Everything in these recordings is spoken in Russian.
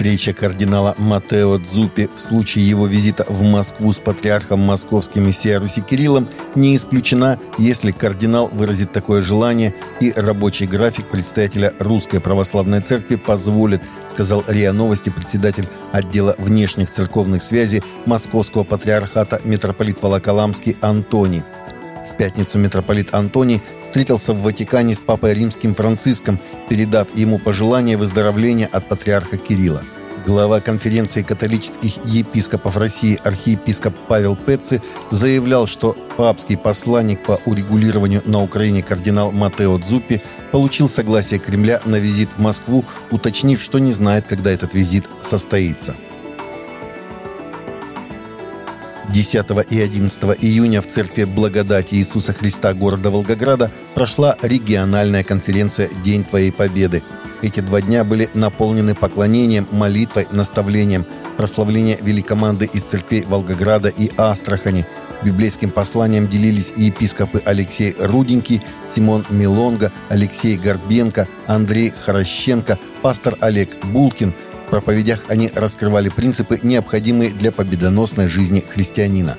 Встреча кардинала Матео Дзупи в случае его визита в Москву с патриархом московским мессия Руси Кириллом не исключена, если кардинал выразит такое желание и рабочий график представителя Русской Православной Церкви позволит, сказал РИА Новости председатель отдела внешних церковных связей Московского патриархата митрополит Волоколамский Антоний. В пятницу митрополит Антоний встретился в Ватикане с папой римским Франциском, передав ему пожелание выздоровления от патриарха Кирилла. Глава конференции католических епископов России архиепископ Павел Пеци заявлял, что папский посланник по урегулированию на Украине кардинал Матео Дзуппи получил согласие Кремля на визит в Москву, уточнив, что не знает, когда этот визит состоится. 10 и 11 июня в Церкви Благодати Иисуса Христа города Волгограда прошла региональная конференция «День Твоей Победы». Эти два дня были наполнены поклонением, молитвой, наставлением, прославление великоманды из церквей Волгограда и Астрахани. Библейским посланием делились и епископы Алексей Руденький, Симон Милонга, Алексей Горбенко, Андрей Хорощенко, пастор Олег Булкин – проповедях они раскрывали принципы, необходимые для победоносной жизни христианина.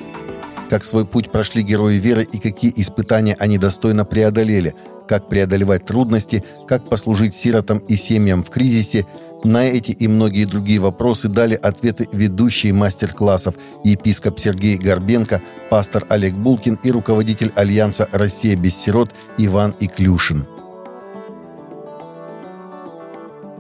Как свой путь прошли герои веры и какие испытания они достойно преодолели, как преодолевать трудности, как послужить сиротам и семьям в кризисе, на эти и многие другие вопросы дали ответы ведущие мастер-классов епископ Сергей Горбенко, пастор Олег Булкин и руководитель Альянса «Россия без сирот» Иван Иклюшин.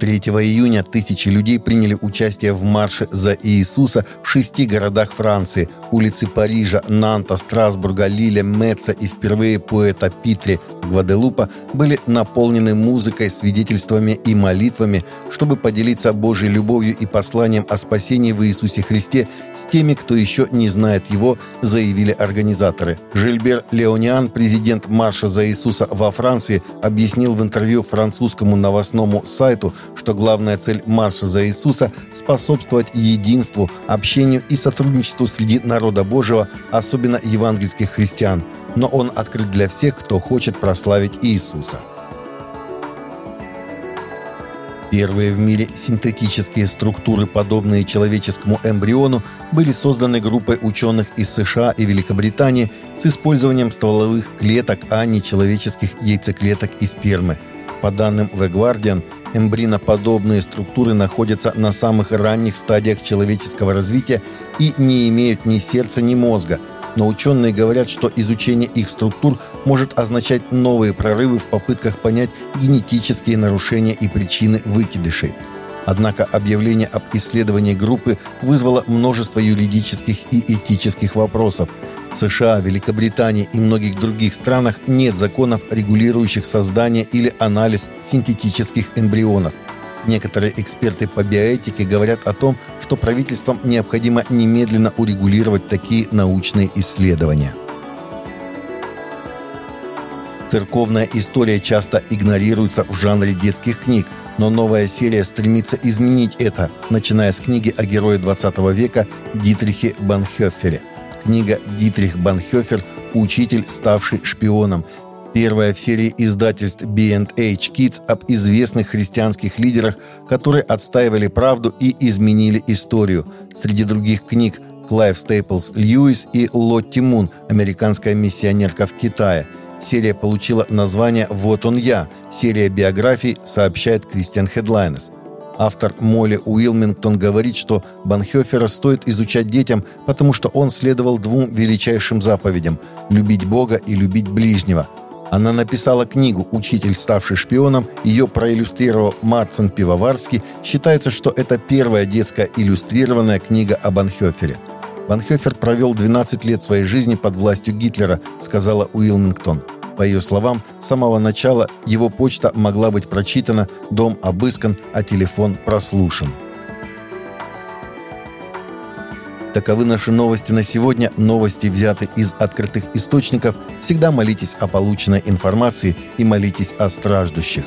3 июня тысячи людей приняли участие в марше за Иисуса в шести городах Франции – улицы Парижа, Нанта, Страсбурга, Лиля, Меца и впервые поэта Питри Гваделупа были наполнены музыкой, свидетельствами и молитвами, чтобы поделиться Божьей любовью и посланием о спасении в Иисусе Христе с теми, кто еще не знает Его, заявили организаторы. Жильбер Леониан, президент марша за Иисуса во Франции, объяснил в интервью французскому новостному сайту, что главная цель марша за Иисуса – способствовать единству, общению и сотрудничеству среди народа Божьего, особенно евангельских христиан. Но он открыт для всех, кто хочет прославить Иисуса. Первые в мире синтетические структуры, подобные человеческому эмбриону, были созданы группой ученых из США и Великобритании с использованием стволовых клеток, а не человеческих яйцеклеток и спермы. По данным The Guardian, Эмбриноподобные структуры находятся на самых ранних стадиях человеческого развития и не имеют ни сердца, ни мозга. Но ученые говорят, что изучение их структур может означать новые прорывы в попытках понять генетические нарушения и причины выкидышей. Однако объявление об исследовании группы вызвало множество юридических и этических вопросов – в США, Великобритании и многих других странах нет законов, регулирующих создание или анализ синтетических эмбрионов. Некоторые эксперты по биоэтике говорят о том, что правительствам необходимо немедленно урегулировать такие научные исследования. Церковная история часто игнорируется в жанре детских книг, но новая серия стремится изменить это, начиная с книги о герое 20 века Дитрихе Бонхёффере – Книга «Дитрих Бонхёффер. Учитель, ставший шпионом». Первая в серии издательств B&H Kids об известных христианских лидерах, которые отстаивали правду и изменили историю. Среди других книг Клайв Стейплс Льюис и Лотти Мун «Американская миссионерка в Китае». Серия получила название «Вот он я». Серия биографий сообщает Кристиан Хедлайнес – Автор Молли Уилмингтон говорит, что Банхёфера стоит изучать детям, потому что он следовал двум величайшим заповедям – любить Бога и любить ближнего. Она написала книгу «Учитель, ставший шпионом», ее проиллюстрировал Марцин Пивоварский. Считается, что это первая детская иллюстрированная книга о Банхёфере. Банхёфер провел 12 лет своей жизни под властью Гитлера, сказала Уилмингтон. По ее словам, с самого начала его почта могла быть прочитана, дом обыскан, а телефон прослушан. Таковы наши новости на сегодня. Новости взяты из открытых источников. Всегда молитесь о полученной информации и молитесь о страждущих.